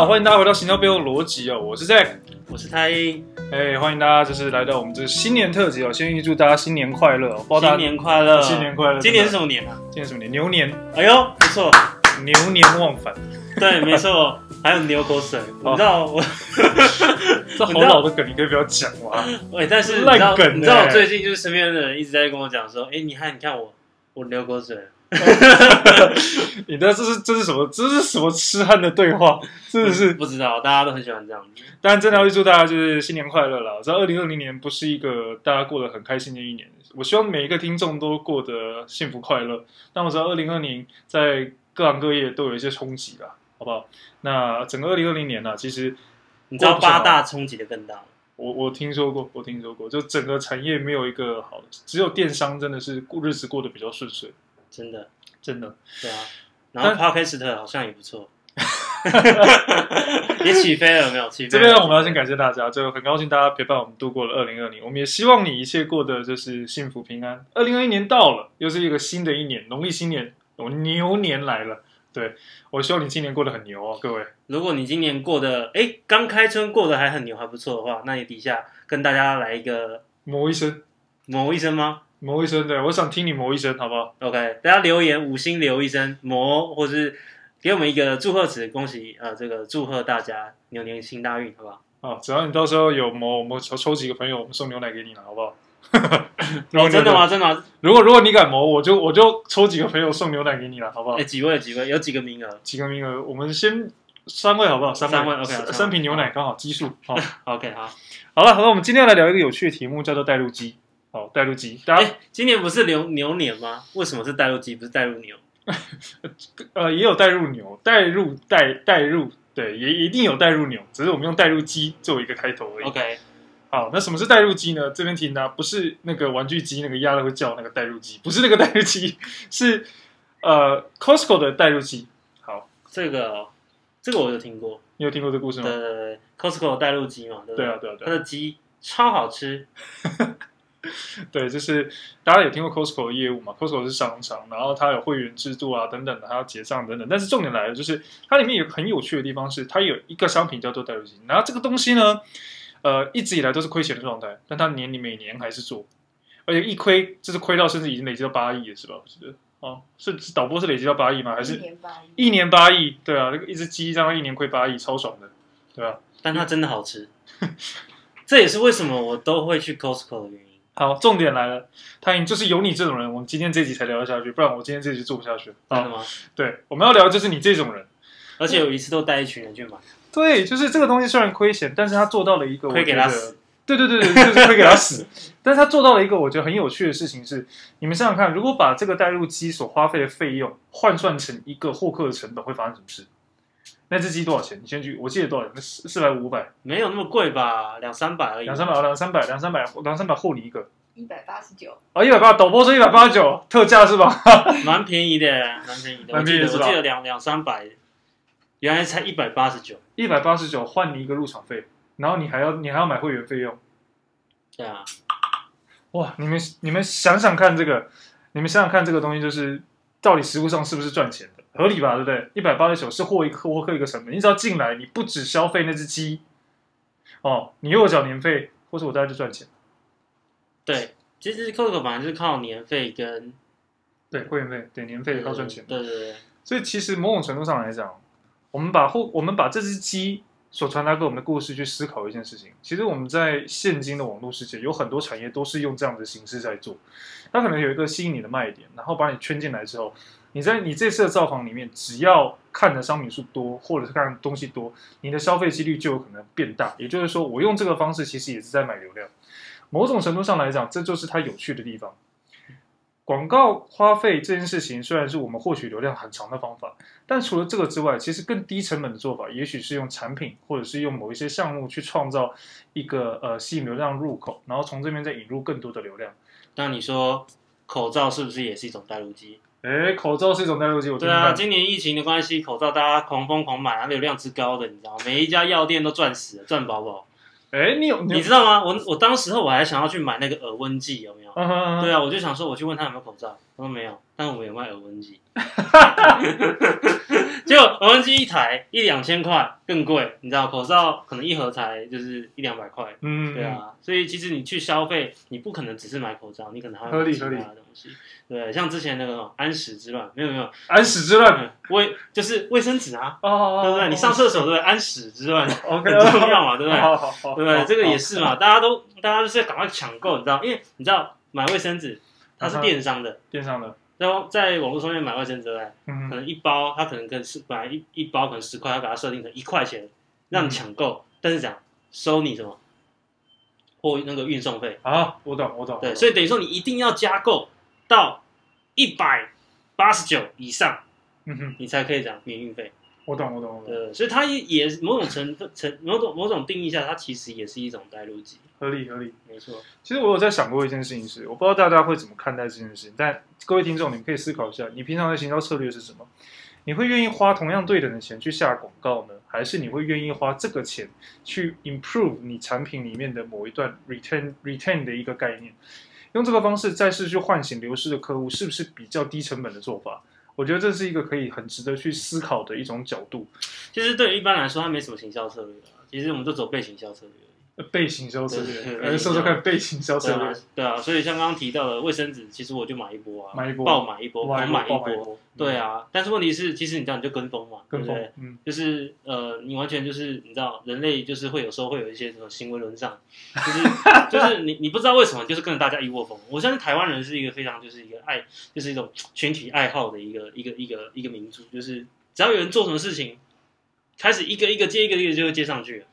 好，欢迎大家回到《行销背后的逻辑》哦，我是 Zack，我是太英，哎，欢迎大家就是来到我们这新年特辑哦，先预祝大家新年快乐哦，新年快乐，新年快乐，今年是什么年啊？今年什么年？牛年，哎呦，不错，牛年忘返，对，没错，还有牛口水，你知道我，这 好老的梗，你可以不要讲吗？哎，但是烂梗，你知道我最近就是身边的人一直在跟我讲说，哎，你看，你看我，我流口水。你的这是这是什么？这是什么痴汉的对话？是不是？不知道，大家都很喜欢这样子。但真的要预祝大家就是新年快乐了。知道二零二零年不是一个大家过得很开心的一年，我希望每一个听众都过得幸福快乐。但我知道二零二零在各行各业都有一些冲击了，好不好？那整个二零二零年呢、啊，其实你知道八大冲击的更大。我我听说过，我听说过，就整个产业没有一个好的，只有电商真的是过日子过得比较顺遂。真的，真的，对啊。然后 Podcast 好像也不错，也起飞了，没有？起飞。这边我们要先感谢大家，就很高兴大家陪伴我们度过了二零二零。我们也希望你一切过得就是幸福平安。二零二一年到了，又是一个新的一年，农历新年，我牛年来了。对，我希望你今年过得很牛哦，各位。如果你今年过得哎刚开春过得还很牛还不错的话，那你底下跟大家来一个某一声，某一声吗？磨一声，对，我想听你磨一声，好不好？OK，大家留言五星留一声磨，或是给我们一个祝贺词，恭喜呃，这个祝贺大家牛年行大运，好不好？啊，只要你到时候有磨，我们抽抽几个朋友，我们送牛奶给你了，好不好？哦，真的吗？真的吗？如果如果你敢磨，我就我就抽几个朋友送牛奶给你了，好不好？哎，几位几位，有几个名额？几个名额？我们先三位好不好？三位，三位，OK，三瓶牛奶刚好基数，好，OK，好，好了，好了，我们今天要来聊一个有趣的题目，叫做带入机。好，带入鸡。大家、欸，今年不是牛牛年吗？为什么是带入鸡，不是带入牛？呃，也有带入牛，带入带带入，对，也一定有带入牛，只是我们用带入鸡作为一个开头而已。OK，好，那什么是带入鸡呢？这边提的不是那个玩具鸡，那个压了会叫那个带入鸡，不是那个带入鸡，是呃 Costco 的带入鸡。好，这个这个我有听过，你有听过这个故事吗？对对对，Costco 的带入鸡嘛，对不对？对啊对啊对啊，它的鸡超好吃。对，就是大家有听过 Costco 的业务嘛？Costco 是商场，然后它有会员制度啊，等等的，还要结账等等。但是重点来了，就是它里面有很有趣的地方是，它有一个商品叫做代入金，然后这个东西呢，呃，一直以来都是亏钱的状态，但它年里每年还是做，而且一亏就是亏到甚至已经累积到八亿了，是吧？是哦，是导播是累积到八亿吗？还是一年八亿？一年八亿，对啊，那个一只鸡让它一年亏八亿，超爽的，对啊？但它真的好吃，这也是为什么我都会去 Costco 的原因。好，重点来了，他就是有你这种人，我们今天这集才聊得下去，不然我今天这集做不下去。真的吗？对，我们要聊的就是你这种人，而且有一次都带一群人去买。对，就是这个东西虽然亏钱，但是他做到了一个亏给他死。对对对对，就是亏给他死。但是他做到了一个我觉得很有趣的事情是，你们想想看，如果把这个带入机所花费的费用换算成一个获客的成本，会发生什么事？那只鸡多少钱？你先去，我记得多少钱？四四百五百，没有那么贵吧？两三百而已。两三百，两三百，两三百，两三百，获你一个。一百八十九。哦，一百八，导播是一百八十九，特价是吧？蛮便宜的，蛮便宜的。蛮便宜的，我记得两两三百，原来才一百八十九。一百八十九换你一个入场费，然后你还要你还要买会员费用。对啊。哇，你们你们想想看这个，你们想想看这个东西，就是到底实物上是不是赚钱的？合理吧，对不对？一百八十九是获一个获客一个成本，你只要进来，你不只消费那只鸡，哦，你又有缴年费，或是我在这赚钱。对，其实 Costco 本来就是靠年费跟对会员费，对年费靠赚钱。对对对。所以其实某种程度上来讲，我们把后我们把这只鸡所传达给我们的故事去思考一件事情，其实我们在现今的网络世界有很多产业都是用这样的形式在做，它可能有一个吸引你的卖点，然后把你圈进来之后。你在你这次的造访里面，只要看的商品数多，或者是看东西多，你的消费几率就有可能变大。也就是说，我用这个方式其实也是在买流量。某种程度上来讲，这就是它有趣的地方。广告花费这件事情虽然是我们获取流量很长的方法，但除了这个之外，其实更低成本的做法，也许是用产品，或者是用某一些项目去创造一个呃吸引流量入口，然后从这边再引入更多的流量。那你说口罩是不是也是一种带入机？哎，口罩是一种带入机，我对啊，今年疫情的关系，口罩大家狂疯狂买，啊，流量之高的，你知道吗？每一家药店都赚死了，赚饱饱。哎，你有你知道吗？我我当时候我还想要去买那个耳温计，有没有？Uh. 对啊，我就想说我去问他有没有口罩，他说没有，但我们有卖耳温计。结果油烟机一台一两千块更贵，你知道口罩可能一盒才就是一两百块，嗯，对啊，所以其实你去消费，你不可能只是买口罩，你可能还会有其他的东西，对，像之前那个安史之乱，没有没有，安史之乱，卫就是卫生纸啊，哦，对不对？你上厕所对不对？安史之乱，OK，很重要嘛，对不对？好好好，对不对？这个也是嘛，大家都大家就是赶快抢购，你知道，因为你知道买卫生纸它是电商的，电商的。然后在网络上面买卫生纸，袋，可能一包它可能跟是本来一一包可能十块，它把它设定成一块钱，让你抢购，嗯、但是讲收你什么或那个运送费啊？我懂，我懂。对，所以等于说你一定要加购到一百八十九以上，嗯哼，你才可以讲免运费。我懂，我懂，我懂。对，所以它也某种成分、成某种某种定义下，它其实也是一种带路机。合理，合理，没错。其实我有在想过一件事情是，我不知道大家会怎么看待这件事情，但各位听众，你们可以思考一下，你平常的行销策略是什么？你会愿意花同样对等的钱去下广告呢，还是你会愿意花这个钱去 improve 你产品里面的某一段 retain retain 的一个概念？用这个方式再次去唤醒流失的客户，是不是比较低成本的做法？我觉得这是一个可以很值得去思考的一种角度。其实对于一般来说，它没什么行销策略啊，其实我们就走被行销策略。被行销策略，来说说看被行销策略。对啊，所以像刚刚提到的卫生纸，其实我就买一波啊，买一波，爆买一波，狂买一波。对啊，嗯、但是问题是，其实你知道你就跟风嘛，跟风对不对？嗯，就是呃，你完全就是你知道，人类就是会有时候会有一些什么行为沦丧，就是 就是你你不知道为什么，就是跟着大家一窝蜂。我相信台湾人是一个非常就是一个爱，就是一种群体爱好的一个一个一个一个民族，就是只要有人做什么事情，开始一个一个接一个一个就会接上去，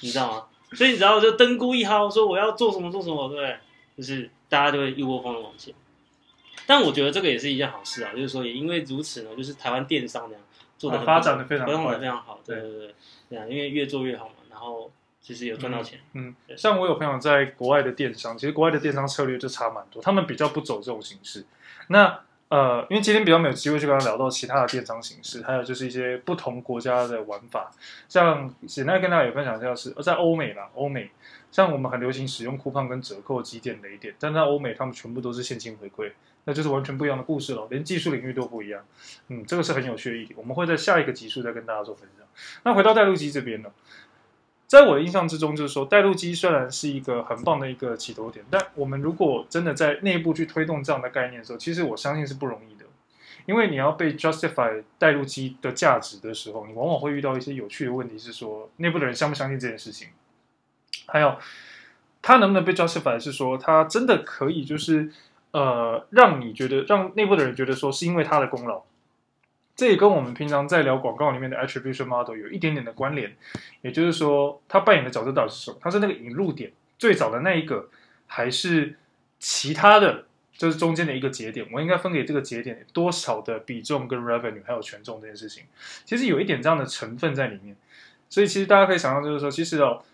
你知道吗？所以你只要就灯菇一号说我要做什么做什么，对不对？就是大家就会一窝蜂的往前。但我觉得这个也是一件好事啊，就是说也因为如此呢，就是台湾电商这样做的发展的非常发展的非常好，对对对，对啊，因为越做越好嘛，然后其实有赚到钱。嗯，嗯像我有朋友在国外的电商，其实国外的电商策略就差蛮多，他们比较不走这种形式。那呃，因为今天比较没有机会去跟他聊到其他的电商形式，还有就是一些不同国家的玩法。像简单跟大家也分享一下是，是在欧美啦，欧美像我们很流行使用 coupon 跟折扣积点雷点，但在欧美他们全部都是现金回馈，那就是完全不一样的故事了，连技术领域都不一样。嗯，这个是很有趣的一点，我们会在下一个集数再跟大家做分享。那回到带路机这边呢？在我的印象之中，就是说带路机虽然是一个很棒的一个起头点，但我们如果真的在内部去推动这样的概念的时候，其实我相信是不容易的，因为你要被 justify 带路机的价值的时候，你往往会遇到一些有趣的问题，是说内部的人相不相信这件事情，还有他能不能被 justify，是说他真的可以就是呃让你觉得让内部的人觉得说是因为他的功劳。这也跟我们平常在聊广告里面的 attribution model 有一点点的关联，也就是说，它扮演的角色到底是什么？它是那个引入点，最早的那一个，还是其他的？就是中间的一个节点，我应该分给这个节点多少的比重跟 revenue 还有权重这件事情，其实有一点这样的成分在里面。所以其实大家可以想象，就是说，其实哦，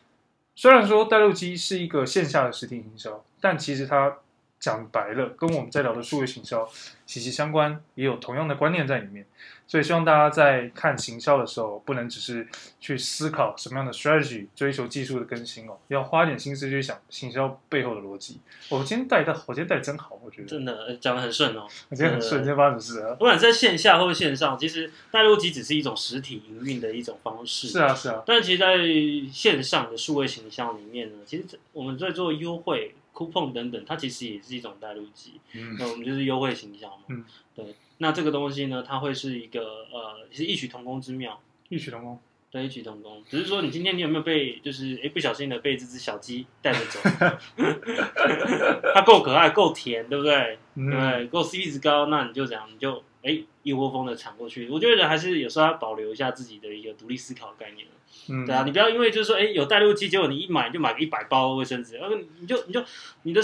虽然说带路鸡是一个线下的实体营销，但其实它讲白了，跟我们在聊的数位行销息息相关，也有同样的观念在里面。所以希望大家在看行销的时候，不能只是去思考什么样的 strategy，追求技术的更新哦，要花点心思去想行销背后的逻辑。我今天带的，我今天带的真好，我觉得真的讲的很顺哦。我今天很顺，今天发生什么事啊？不管在线下或者线上，其实带路鸡只是一种实体营运的一种方式。是啊，是啊。但其实，在线上的数位行销里面呢，其实我们在做优惠、coupon 等等，它其实也是一种带路机。嗯，那我们就是优惠行销嘛。嗯，对。那这个东西呢，它会是一个呃，其实异曲同工之妙。异曲同工，对，异曲同工。只是说，你今天你有没有被，就是哎，不小心的被这只小鸡带着走？它够可爱，够甜，对不对？嗯、对，够 CP 值高，那你就这样，你就哎一窝蜂的抢过去。我觉得人还是有时候要保留一下自己的一个独立思考的概念。嗯，对啊，你不要因为就是说，哎，有带路机，结果你一买就买个一百包卫生纸，然后你就你就你的。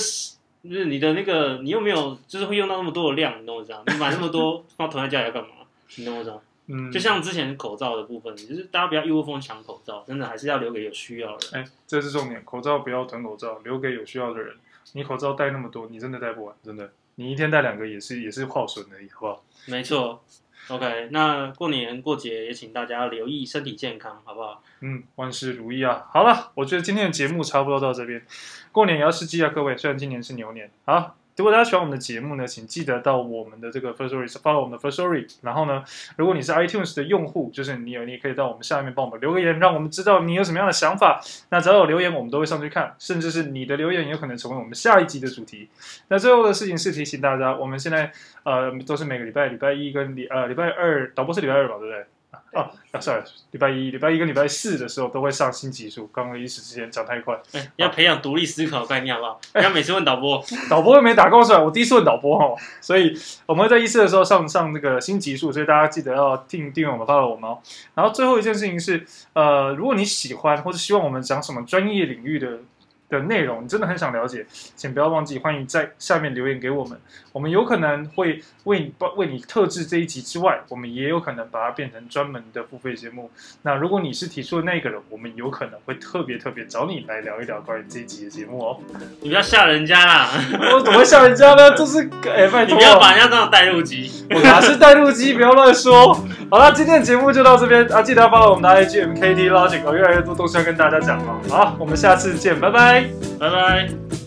就是你的那个，你又没有，就是会用到那么多的量，你懂我意思吗？你买那么多 放囤在家里要干嘛？你懂我意思吗？嗯，就像之前口罩的部分，就是大家不要一窝蜂抢口罩，真的还是要留给有需要的人。哎，这是重点，口罩不要囤口罩，留给有需要的人。你口罩戴那么多，你真的戴不完，真的。你一天带两个也是也是耗损而已，好不好？没错。OK，那过年过节也请大家留意身体健康，好不好？嗯，万事如意啊！好了，我觉得今天的节目差不多到这边。过年也要吃鸡啊，各位！虽然今年是牛年。好，如果大家喜欢我们的节目呢，请记得到我们的这个 Firstory follow 我们的 Firstory。然后呢，如果你是 iTunes 的用户，就是你有，你也可以到我们下面帮我们留个言，让我们知道你有什么样的想法。那只要有留言，我们都会上去看，甚至是你的留言也有可能成为我们下一集的主题。那最后的事情是提醒大家，我们现在呃都是每个礼拜礼拜一跟礼呃礼拜二导播是礼拜二吧，对不对？哦，啊，sorry，礼拜一、礼拜一跟礼拜四的时候都会上新集数。刚刚一时之间讲太快，欸、要培养独立思考的概念，好不好？不要每次问导播，导播又没打过出来，我第一次问导播哦，所以我们会在一四的时候上上那个新集数，所以大家记得要订订阅我们，follow 我们哦。然后最后一件事情是，呃，如果你喜欢或者希望我们讲什么专业领域的。的内容，你真的很想了解，请不要忘记，欢迎在下面留言给我们。我们有可能会为你为你特制这一集之外，我们也有可能把它变成专门的付费节目。那如果你是提出的那个人，我们有可能会特别特别找你来聊一聊关于这一集的节目哦。你不要吓人家啦！我怎么会吓人家呢？这是哎，拜 托，你不要把人家当带入机，我哪是带入机？不要乱说。好了，今天的节目就到这边啊！记得要帮我们的 IG MKT Logic，有越来越多东西要跟大家讲哦。好，我们下次见，拜拜拜。拜。